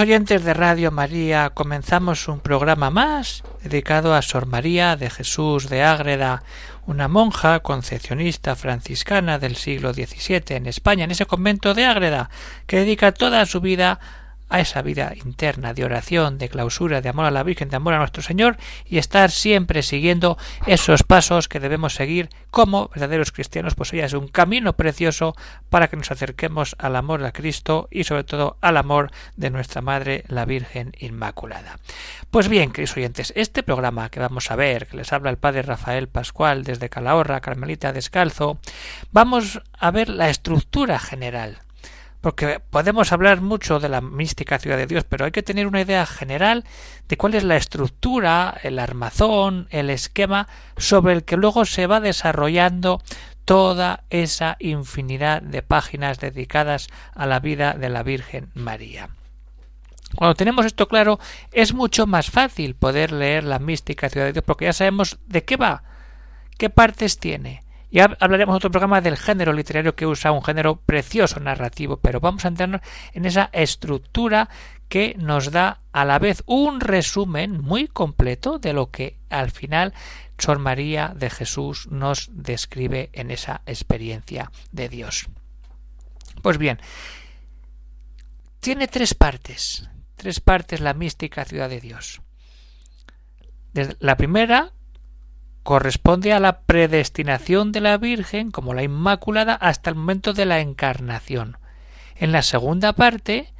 Oyentes de Radio María, comenzamos un programa más dedicado a Sor María de Jesús de Ágreda, una monja concepcionista franciscana del siglo XVII en España, en ese convento de Ágreda, que dedica toda su vida a esa vida interna de oración, de clausura, de amor a la Virgen, de amor a nuestro Señor y estar siempre siguiendo esos pasos que debemos seguir como verdaderos cristianos, pues ella es un camino precioso para que nos acerquemos al amor de Cristo y sobre todo al amor de nuestra Madre, la Virgen Inmaculada. Pues bien, queridos oyentes, este programa que vamos a ver, que les habla el Padre Rafael Pascual desde Calahorra, Carmelita Descalzo, vamos a ver la estructura general porque podemos hablar mucho de la mística ciudad de Dios, pero hay que tener una idea general de cuál es la estructura, el armazón, el esquema sobre el que luego se va desarrollando toda esa infinidad de páginas dedicadas a la vida de la Virgen María. Cuando tenemos esto claro, es mucho más fácil poder leer la mística ciudad de Dios, porque ya sabemos de qué va, qué partes tiene, ya hablaremos en otro programa del género literario que usa un género precioso narrativo, pero vamos a entrarnos en esa estructura que nos da a la vez un resumen muy completo de lo que al final Sor María de Jesús nos describe en esa experiencia de Dios. Pues bien, tiene tres partes, tres partes la mística ciudad de Dios. La primera, corresponde a la predestinación de la Virgen como la Inmaculada hasta el momento de la encarnación. En la segunda parte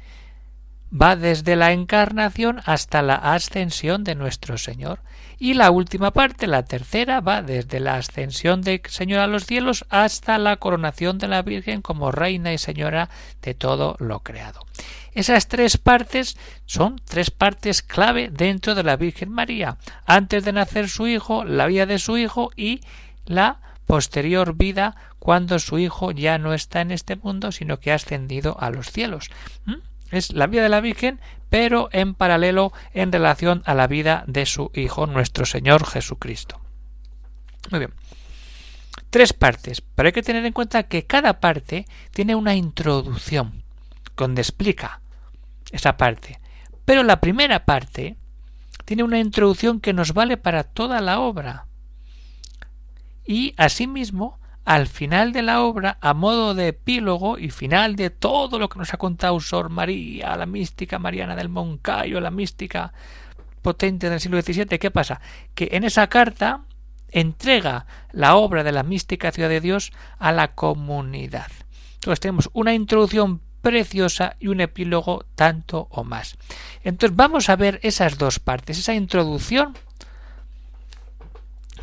va desde la encarnación hasta la ascensión de nuestro Señor. Y la última parte, la tercera, va desde la ascensión del Señor a los cielos hasta la coronación de la Virgen como Reina y Señora de todo lo creado. Esas tres partes son tres partes clave dentro de la Virgen María. Antes de nacer su hijo, la vida de su hijo y la posterior vida cuando su hijo ya no está en este mundo, sino que ha ascendido a los cielos. ¿Mm? Es la vida de la Virgen, pero en paralelo en relación a la vida de su Hijo, nuestro Señor Jesucristo. Muy bien. Tres partes, pero hay que tener en cuenta que cada parte tiene una introducción, donde explica esa parte. Pero la primera parte tiene una introducción que nos vale para toda la obra. Y asimismo, al final de la obra, a modo de epílogo y final de todo lo que nos ha contado Sor María, la mística mariana del Moncayo, la mística potente del siglo XVII, ¿qué pasa? Que en esa carta entrega la obra de la mística ciudad de Dios a la comunidad. Entonces tenemos una introducción preciosa y un epílogo tanto o más. Entonces vamos a ver esas dos partes, esa introducción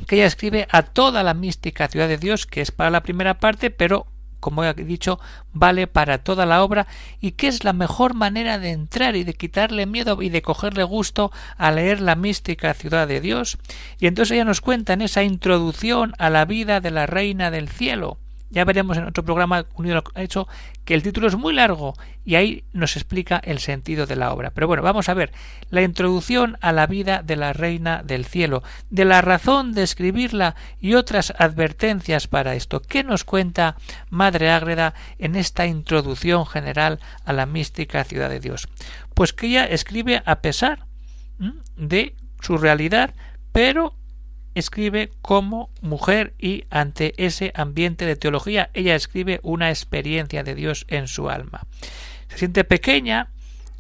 que ella escribe a toda la mística ciudad de Dios, que es para la primera parte, pero como he dicho, vale para toda la obra y que es la mejor manera de entrar y de quitarle miedo y de cogerle gusto a leer la mística ciudad de Dios. Y entonces ella nos cuenta en esa introducción a la vida de la reina del cielo, ya veremos en otro programa unido ha hecho que el título es muy largo y ahí nos explica el sentido de la obra. Pero bueno, vamos a ver la introducción a la vida de la Reina del Cielo, de la razón de escribirla y otras advertencias para esto. ¿Qué nos cuenta Madre Ágreda en esta introducción general a la mística ciudad de Dios? Pues que ella escribe a pesar de su realidad, pero escribe como mujer y ante ese ambiente de teología ella escribe una experiencia de Dios en su alma. Se siente pequeña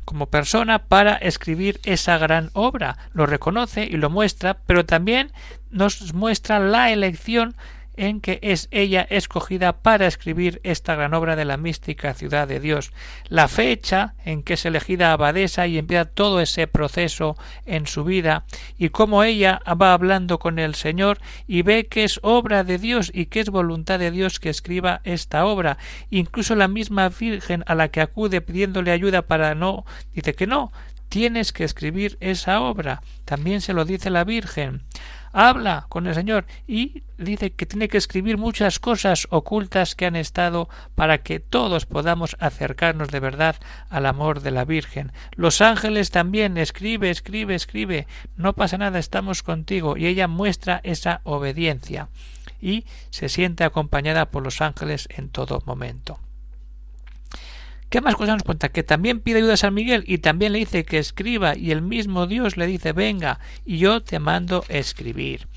como persona para escribir esa gran obra, lo reconoce y lo muestra, pero también nos muestra la elección en que es ella escogida para escribir esta gran obra de la mística ciudad de Dios, la fecha en que es elegida abadesa y empieza todo ese proceso en su vida, y cómo ella va hablando con el Señor y ve que es obra de Dios y que es voluntad de Dios que escriba esta obra. Incluso la misma Virgen a la que acude pidiéndole ayuda para no, dice que no, tienes que escribir esa obra. También se lo dice la Virgen habla con el Señor y dice que tiene que escribir muchas cosas ocultas que han estado para que todos podamos acercarnos de verdad al amor de la Virgen. Los ángeles también escribe, escribe, escribe. No pasa nada, estamos contigo. Y ella muestra esa obediencia y se siente acompañada por los ángeles en todo momento. ¿Qué más cosas nos cuenta? Que también pide ayuda a San Miguel y también le dice que escriba y el mismo Dios le dice venga y yo te mando escribir.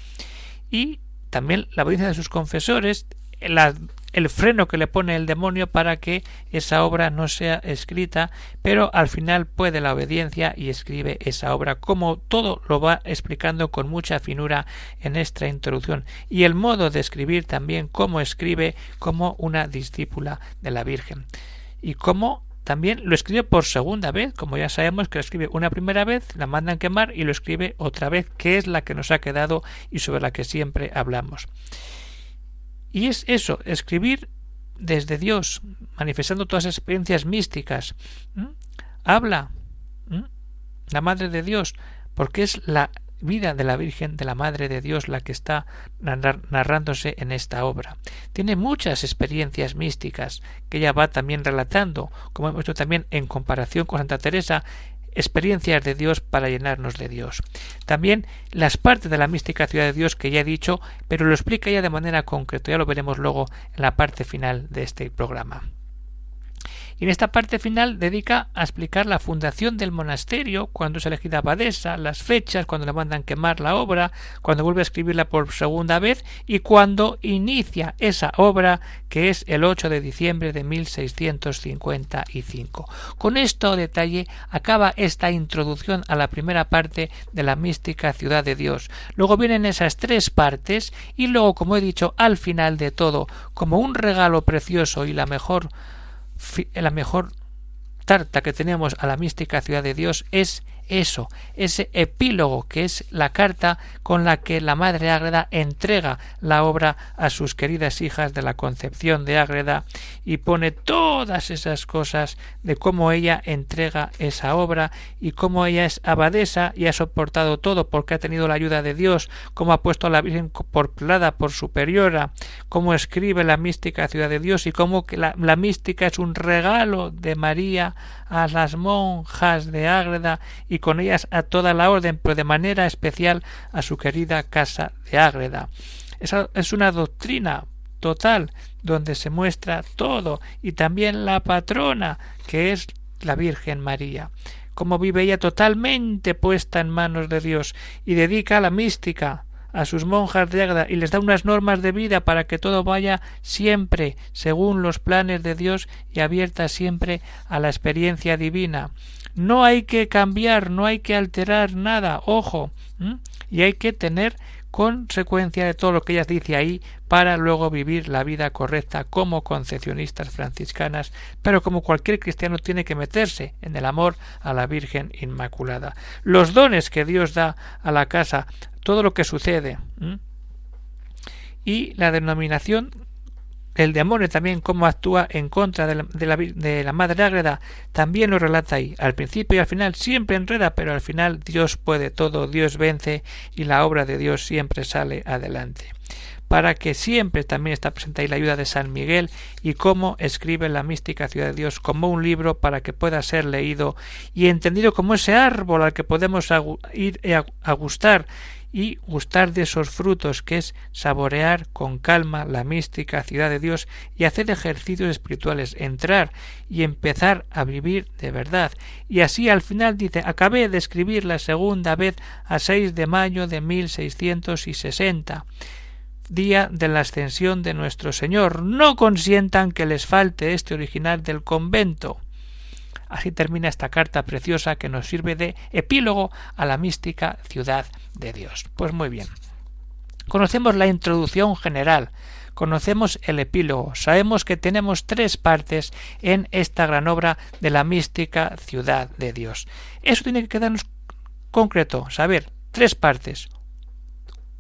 Y también la obediencia de sus confesores, el freno que le pone el demonio para que esa obra no sea escrita, pero al final puede la obediencia y escribe esa obra, como todo lo va explicando con mucha finura en esta introducción, y el modo de escribir también, como escribe como una discípula de la Virgen y cómo también lo escribe por segunda vez, como ya sabemos que lo escribe una primera vez, la mandan quemar y lo escribe otra vez, que es la que nos ha quedado y sobre la que siempre hablamos. Y es eso, escribir desde Dios, manifestando todas las experiencias místicas. Habla la Madre de Dios, porque es la vida de la Virgen de la Madre de Dios la que está narrándose en esta obra. Tiene muchas experiencias místicas que ella va también relatando, como hemos visto también en comparación con Santa Teresa, experiencias de Dios para llenarnos de Dios. También las partes de la mística ciudad de Dios que ya he dicho, pero lo explica ya de manera concreta, ya lo veremos luego en la parte final de este programa. Y en esta parte final dedica a explicar la fundación del monasterio, cuando es elegida abadesa, las fechas, cuando le mandan quemar la obra, cuando vuelve a escribirla por segunda vez y cuando inicia esa obra que es el 8 de diciembre de 1655. Con esto detalle acaba esta introducción a la primera parte de la mística ciudad de Dios. Luego vienen esas tres partes y luego, como he dicho, al final de todo, como un regalo precioso y la mejor la mejor tarta que tenemos a la mística ciudad de Dios es eso, ese epílogo que es la carta con la que la Madre Ágreda entrega la obra a sus queridas hijas de la Concepción de Ágreda y pone todas esas cosas de cómo ella entrega esa obra y cómo ella es abadesa y ha soportado todo porque ha tenido la ayuda de Dios, cómo ha puesto a la Virgen por plada, por superiora, cómo escribe la mística ciudad de Dios y cómo la, la mística es un regalo de María a las monjas de Ágreda y con ellas a toda la orden, pero de manera especial a su querida casa de Ágreda. Esa es una doctrina total donde se muestra todo y también la patrona que es la Virgen María cómo vive ella totalmente puesta en manos de Dios y dedica a la mística a sus monjas de Ágreda y les da unas normas de vida para que todo vaya siempre según los planes de Dios y abierta siempre a la experiencia divina. No hay que cambiar, no hay que alterar nada, ojo, y hay que tener consecuencia de todo lo que ella dice ahí para luego vivir la vida correcta como concepcionistas franciscanas, pero como cualquier cristiano tiene que meterse en el amor a la Virgen Inmaculada. Los dones que Dios da a la casa, todo lo que sucede, y la denominación el demonio también cómo actúa en contra de la, de la, madre ágreda también lo relata ahí. Al principio y al final siempre enreda, pero al final Dios puede todo, Dios vence y la obra de Dios siempre sale adelante. Para que siempre también está presente ahí la ayuda de San Miguel y cómo escribe la mística ciudad de Dios como un libro para que pueda ser leído y entendido como ese árbol al que podemos ir a gustar y gustar de esos frutos que es saborear con calma la mística ciudad de Dios y hacer ejercicios espirituales, entrar y empezar a vivir de verdad. Y así al final dice acabé de escribir la segunda vez a 6 de mayo de 1660 día de la ascensión de nuestro Señor. No consientan que les falte este original del convento. Así termina esta carta preciosa que nos sirve de epílogo a la mística ciudad de Dios. Pues muy bien. Conocemos la introducción general, conocemos el epílogo, sabemos que tenemos tres partes en esta gran obra de la mística ciudad de Dios. Eso tiene que quedarnos concreto, saber tres partes.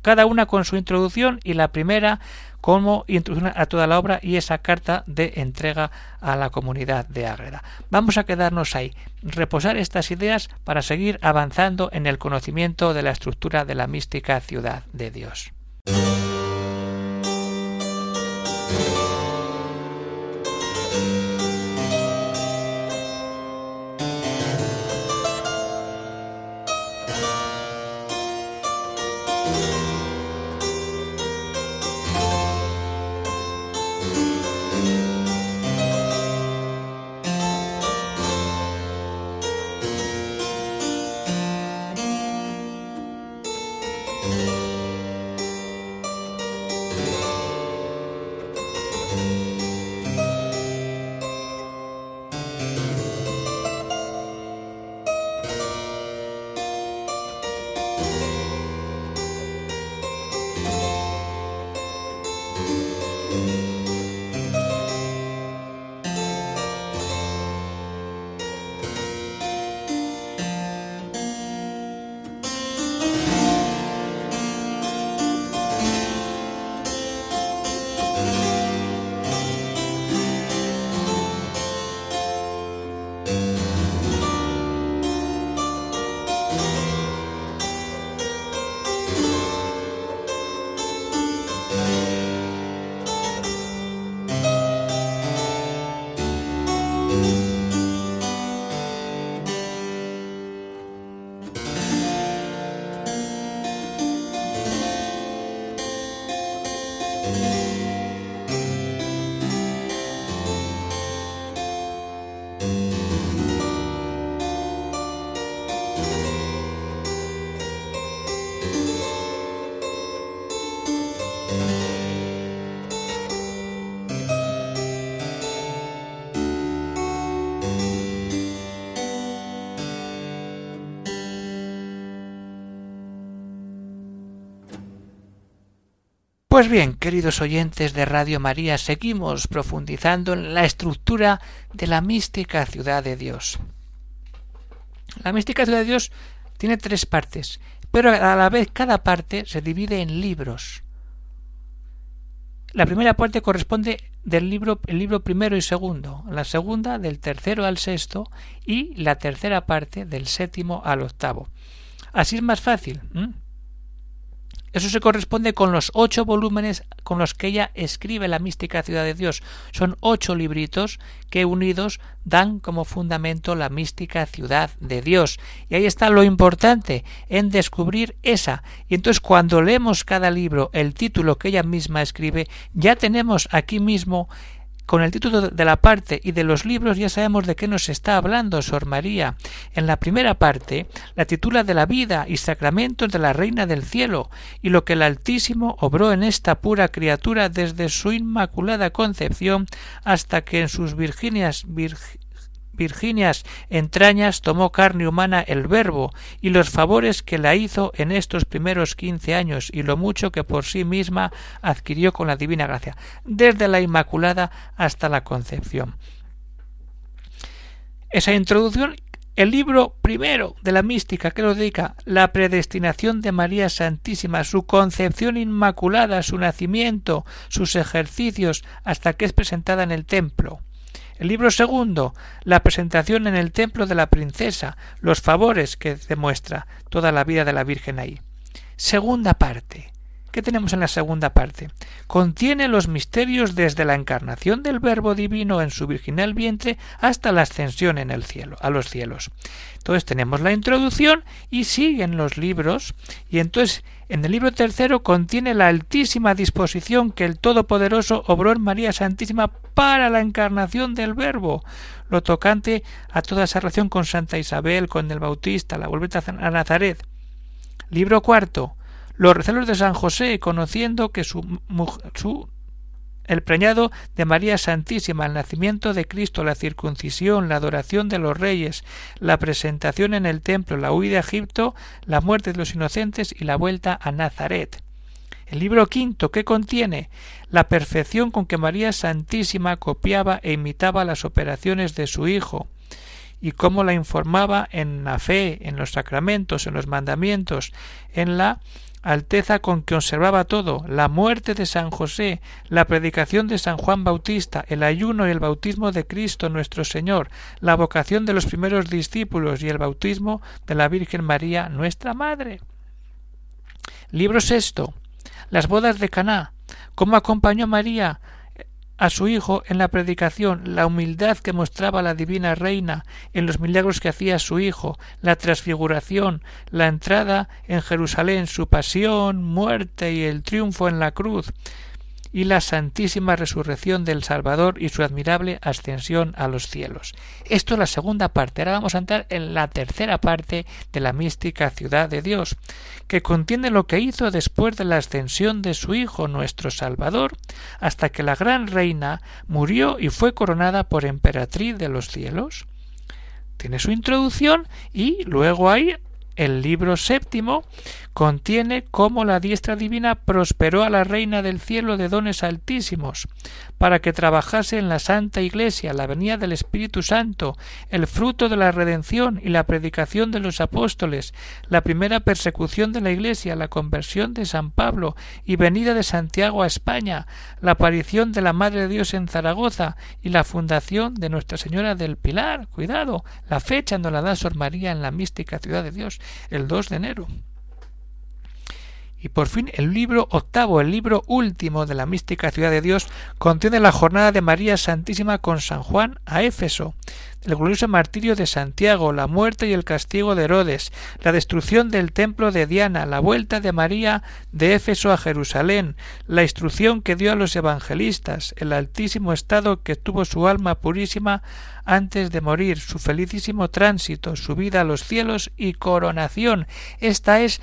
Cada una con su introducción y la primera como introducción a toda la obra y esa carta de entrega a la comunidad de Ágreda. Vamos a quedarnos ahí, reposar estas ideas para seguir avanzando en el conocimiento de la estructura de la mística ciudad de Dios. Pues bien, queridos oyentes de Radio María, seguimos profundizando en la estructura de la mística ciudad de Dios. La mística ciudad de Dios tiene tres partes, pero a la vez cada parte se divide en libros. La primera parte corresponde del libro, el libro primero y segundo, la segunda del tercero al sexto y la tercera parte del séptimo al octavo. Así es más fácil. Eso se corresponde con los ocho volúmenes con los que ella escribe la mística ciudad de Dios. Son ocho libritos que unidos dan como fundamento la mística ciudad de Dios. Y ahí está lo importante en descubrir esa. Y entonces cuando leemos cada libro el título que ella misma escribe, ya tenemos aquí mismo con el título de la parte y de los libros ya sabemos de qué nos está hablando Sor María. En la primera parte la titula de la vida y sacramentos de la Reina del Cielo y lo que el Altísimo obró en esta pura criatura desde su inmaculada concepción hasta que en sus Virginias Virginias entrañas tomó carne humana el Verbo, y los favores que la hizo en estos primeros quince años, y lo mucho que por sí misma adquirió con la divina gracia, desde la Inmaculada hasta la concepción. Esa introducción el libro primero de la mística que lo dedica la predestinación de María Santísima, su concepción inmaculada, su nacimiento, sus ejercicios, hasta que es presentada en el templo. El libro segundo, la presentación en el templo de la princesa, los favores que demuestra toda la vida de la Virgen ahí. Segunda parte. ¿Qué tenemos en la segunda parte? Contiene los misterios desde la encarnación del Verbo divino en su virginal vientre hasta la ascensión en el cielo, a los cielos. Entonces tenemos la introducción y siguen los libros y entonces en el libro tercero contiene la altísima disposición que el Todopoderoso obró en María Santísima para la encarnación del Verbo, lo tocante a toda esa relación con Santa Isabel, con el Bautista, la vuelta a Nazaret. Libro cuarto, los recelos de San José, conociendo que su, su el preñado de María Santísima, el nacimiento de Cristo, la circuncisión, la adoración de los reyes, la presentación en el templo, la huida a Egipto, la muerte de los inocentes y la vuelta a Nazaret. El libro quinto, que contiene la perfección con que María Santísima copiaba e imitaba las operaciones de su Hijo, y cómo la informaba en la fe, en los sacramentos, en los mandamientos, en la alteza con que observaba todo, la muerte de San José, la predicación de San Juan Bautista, el ayuno y el bautismo de Cristo nuestro Señor, la vocación de los primeros discípulos y el bautismo de la Virgen María nuestra Madre. Libro sexto. Las bodas de Caná. Cómo acompañó María a su hijo en la predicación, la humildad que mostraba la divina reina en los milagros que hacía su hijo, la transfiguración, la entrada en Jerusalén, su pasión, muerte y el triunfo en la cruz, y la santísima resurrección del Salvador y su admirable ascensión a los cielos. Esto es la segunda parte. Ahora vamos a entrar en la tercera parte de la mística ciudad de Dios, que contiene lo que hizo después de la ascensión de su Hijo nuestro Salvador, hasta que la gran reina murió y fue coronada por emperatriz de los cielos. Tiene su introducción y luego hay el libro séptimo contiene cómo la diestra divina prosperó a la reina del cielo de dones altísimos, para que trabajase en la Santa Iglesia, la venida del Espíritu Santo, el fruto de la redención y la predicación de los apóstoles, la primera persecución de la Iglesia, la conversión de San Pablo y venida de Santiago a España, la aparición de la Madre de Dios en Zaragoza y la fundación de Nuestra Señora del Pilar. Cuidado, la fecha no la da Sor María en la mística ciudad de Dios, el 2 de enero. Y por fin el libro octavo, el libro último de la mística ciudad de Dios, contiene la jornada de María Santísima con San Juan a Éfeso, el glorioso martirio de Santiago, la muerte y el castigo de Herodes, la destrucción del templo de Diana, la vuelta de María de Éfeso a Jerusalén, la instrucción que dio a los evangelistas, el altísimo estado que tuvo su alma purísima antes de morir, su felicísimo tránsito, su vida a los cielos y coronación. Esta es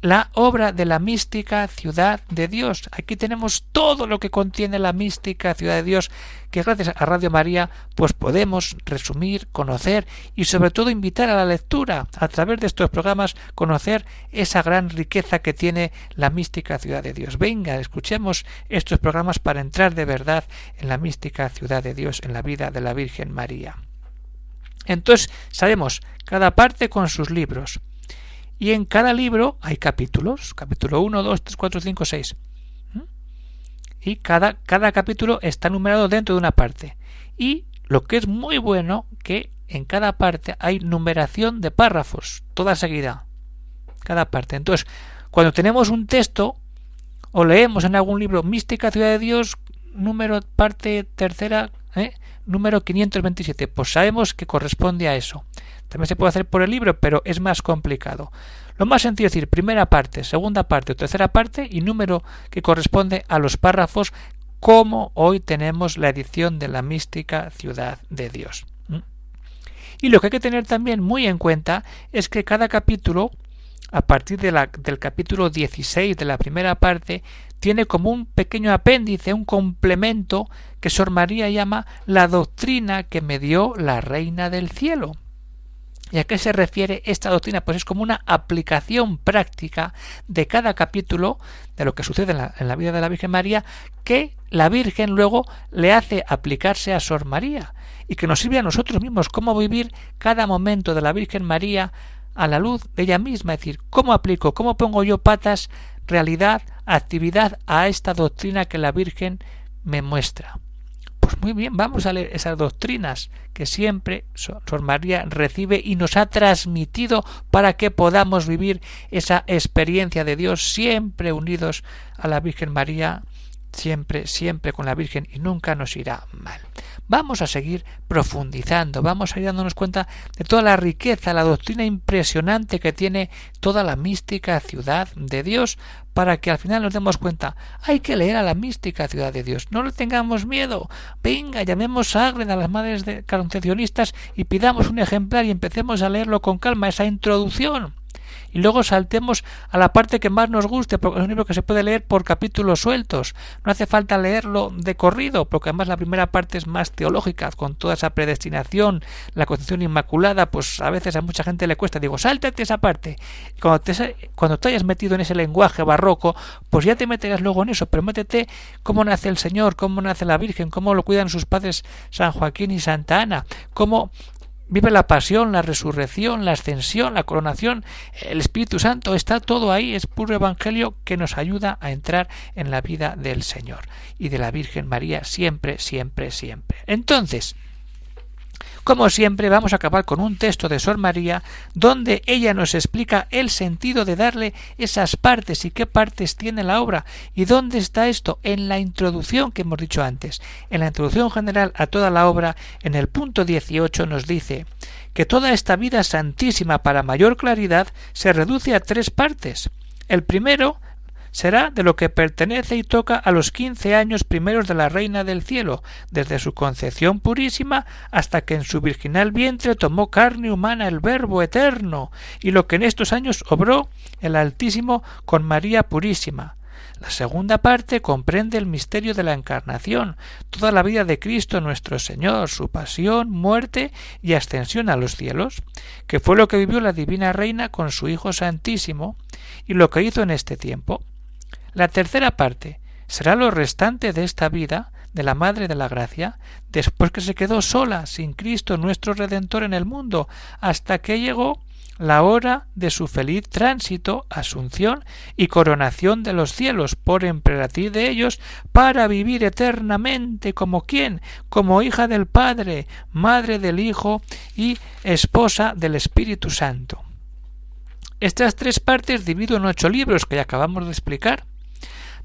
la obra de la mística ciudad de Dios. Aquí tenemos todo lo que contiene la mística ciudad de Dios, que gracias a Radio María pues podemos resumir, conocer y sobre todo invitar a la lectura a través de estos programas conocer esa gran riqueza que tiene la mística ciudad de Dios. Venga, escuchemos estos programas para entrar de verdad en la mística ciudad de Dios, en la vida de la Virgen María. Entonces, sabemos cada parte con sus libros y en cada libro hay capítulos, capítulo 1, 2, 3, 4, 5, 6. Y cada, cada capítulo está numerado dentro de una parte. Y lo que es muy bueno, que en cada parte hay numeración de párrafos, toda seguida. Cada parte. Entonces, cuando tenemos un texto, o leemos en algún libro Mística Ciudad de Dios, número parte tercera, ¿eh? número 527, pues sabemos que corresponde a eso. También se puede hacer por el libro, pero es más complicado. Lo más sencillo es decir primera parte, segunda parte tercera parte y número que corresponde a los párrafos como hoy tenemos la edición de la mística ciudad de Dios. Y lo que hay que tener también muy en cuenta es que cada capítulo, a partir del capítulo 16 de la primera parte, tiene como un pequeño apéndice, un complemento que Sor María llama la doctrina que me dio la Reina del Cielo. ¿Y a qué se refiere esta doctrina? Pues es como una aplicación práctica de cada capítulo de lo que sucede en la, vida de la Virgen María que la Virgen luego le hace aplicarse a Sor María y que nos sirve a nosotros mismos cómo vivir cada momento de la Virgen María a la luz de ella misma, es decir, cómo aplico, cómo pongo yo patas, realidad, actividad a esta doctrina que la Virgen me muestra. Muy bien, vamos a leer esas doctrinas que siempre Sor María recibe y nos ha transmitido para que podamos vivir esa experiencia de Dios siempre unidos a la Virgen María, siempre, siempre con la Virgen y nunca nos irá mal. Vamos a seguir profundizando, vamos a ir dándonos cuenta de toda la riqueza, la doctrina impresionante que tiene toda la mística ciudad de Dios, para que al final nos demos cuenta, hay que leer a la mística ciudad de Dios, no le tengamos miedo, venga, llamemos a Agren a las madres de y pidamos un ejemplar y empecemos a leerlo con calma, esa introducción y luego saltemos a la parte que más nos guste, porque es un libro que se puede leer por capítulos sueltos. No hace falta leerlo de corrido, porque además la primera parte es más teológica, con toda esa predestinación, la concepción inmaculada, pues a veces a mucha gente le cuesta. Digo, sáltate esa parte. Cuando te, cuando te hayas metido en ese lenguaje barroco, pues ya te meterás luego en eso, pero métete cómo nace el Señor, cómo nace la Virgen, cómo lo cuidan sus padres San Joaquín y Santa Ana, cómo vive la pasión, la resurrección, la ascensión, la coronación, el Espíritu Santo, está todo ahí, es puro evangelio que nos ayuda a entrar en la vida del Señor y de la Virgen María siempre, siempre, siempre. Entonces, como siempre, vamos a acabar con un texto de Sor María donde ella nos explica el sentido de darle esas partes y qué partes tiene la obra y dónde está esto en la introducción que hemos dicho antes. En la introducción general a toda la obra, en el punto 18 nos dice que toda esta vida santísima para mayor claridad se reduce a tres partes. El primero será de lo que pertenece y toca a los quince años primeros de la Reina del Cielo, desde su concepción purísima hasta que en su virginal vientre tomó carne humana el Verbo eterno, y lo que en estos años obró el Altísimo con María Purísima. La segunda parte comprende el misterio de la encarnación, toda la vida de Cristo nuestro Señor, su pasión, muerte y ascensión a los cielos, que fue lo que vivió la Divina Reina con su Hijo Santísimo, y lo que hizo en este tiempo. La tercera parte será lo restante de esta vida de la Madre de la Gracia, después que se quedó sola, sin Cristo nuestro Redentor en el mundo, hasta que llegó la hora de su feliz tránsito, asunción y coronación de los cielos por emperatriz de ellos, para vivir eternamente como quien, como hija del Padre, madre del Hijo y esposa del Espíritu Santo. Estas tres partes divido en ocho libros que acabamos de explicar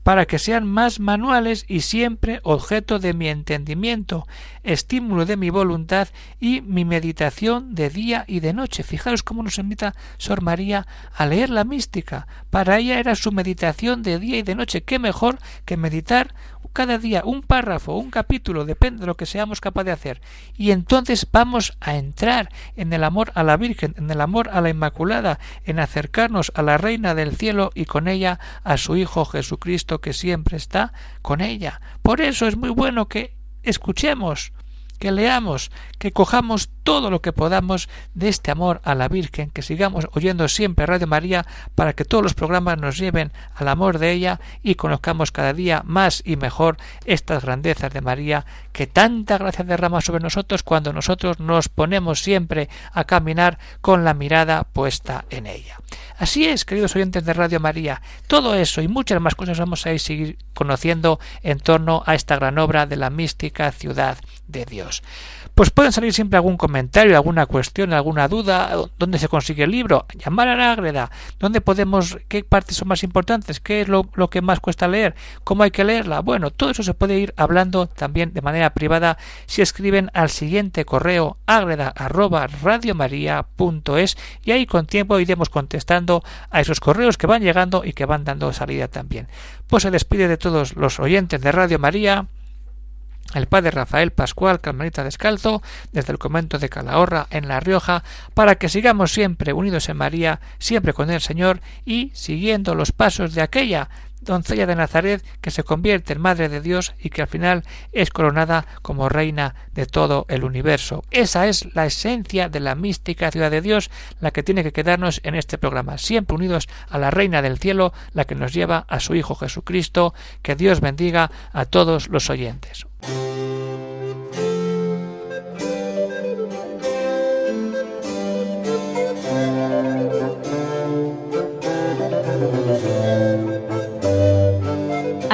para que sean más manuales y siempre objeto de mi entendimiento, estímulo de mi voluntad y mi meditación de día y de noche. Fijaros cómo nos invita Sor María a leer la mística. Para ella era su meditación de día y de noche. ¿Qué mejor que meditar cada día un párrafo, un capítulo, depende de lo que seamos capaces de hacer. Y entonces vamos a entrar en el amor a la Virgen, en el amor a la Inmaculada, en acercarnos a la Reina del Cielo y con ella a su Hijo Jesucristo que siempre está con ella. Por eso es muy bueno que escuchemos que leamos, que cojamos todo lo que podamos de este amor a la Virgen, que sigamos oyendo siempre Radio María para que todos los programas nos lleven al amor de ella y conozcamos cada día más y mejor estas grandezas de María que tanta gracia derrama sobre nosotros cuando nosotros nos ponemos siempre a caminar con la mirada puesta en ella. Así es, queridos oyentes de Radio María, todo eso y muchas más cosas vamos a ir seguir conociendo en torno a esta gran obra de la mística ciudad de Dios. Pues pueden salir siempre algún comentario, alguna cuestión, alguna duda, dónde se consigue el libro, llamar a la Ágreda, dónde podemos, qué partes son más importantes, qué es lo, que más cuesta leer, cómo hay que leerla. Bueno, todo eso se puede ir hablando también de manera privada si escriben al siguiente correo ágreda y ahí con tiempo iremos contestando a esos correos que van llegando y que van dando salida también. Pues se despide de todos los oyentes de Radio María el padre Rafael Pascual Carmelita Descalzo, desde el convento de Calahorra, en La Rioja, para que sigamos siempre unidos en María, siempre con el Señor y siguiendo los pasos de aquella doncella de Nazaret que se convierte en Madre de Dios y que al final es coronada como reina de todo el universo. Esa es la esencia de la mística ciudad de Dios, la que tiene que quedarnos en este programa, siempre unidos a la reina del cielo, la que nos lleva a su Hijo Jesucristo. Que Dios bendiga a todos los oyentes.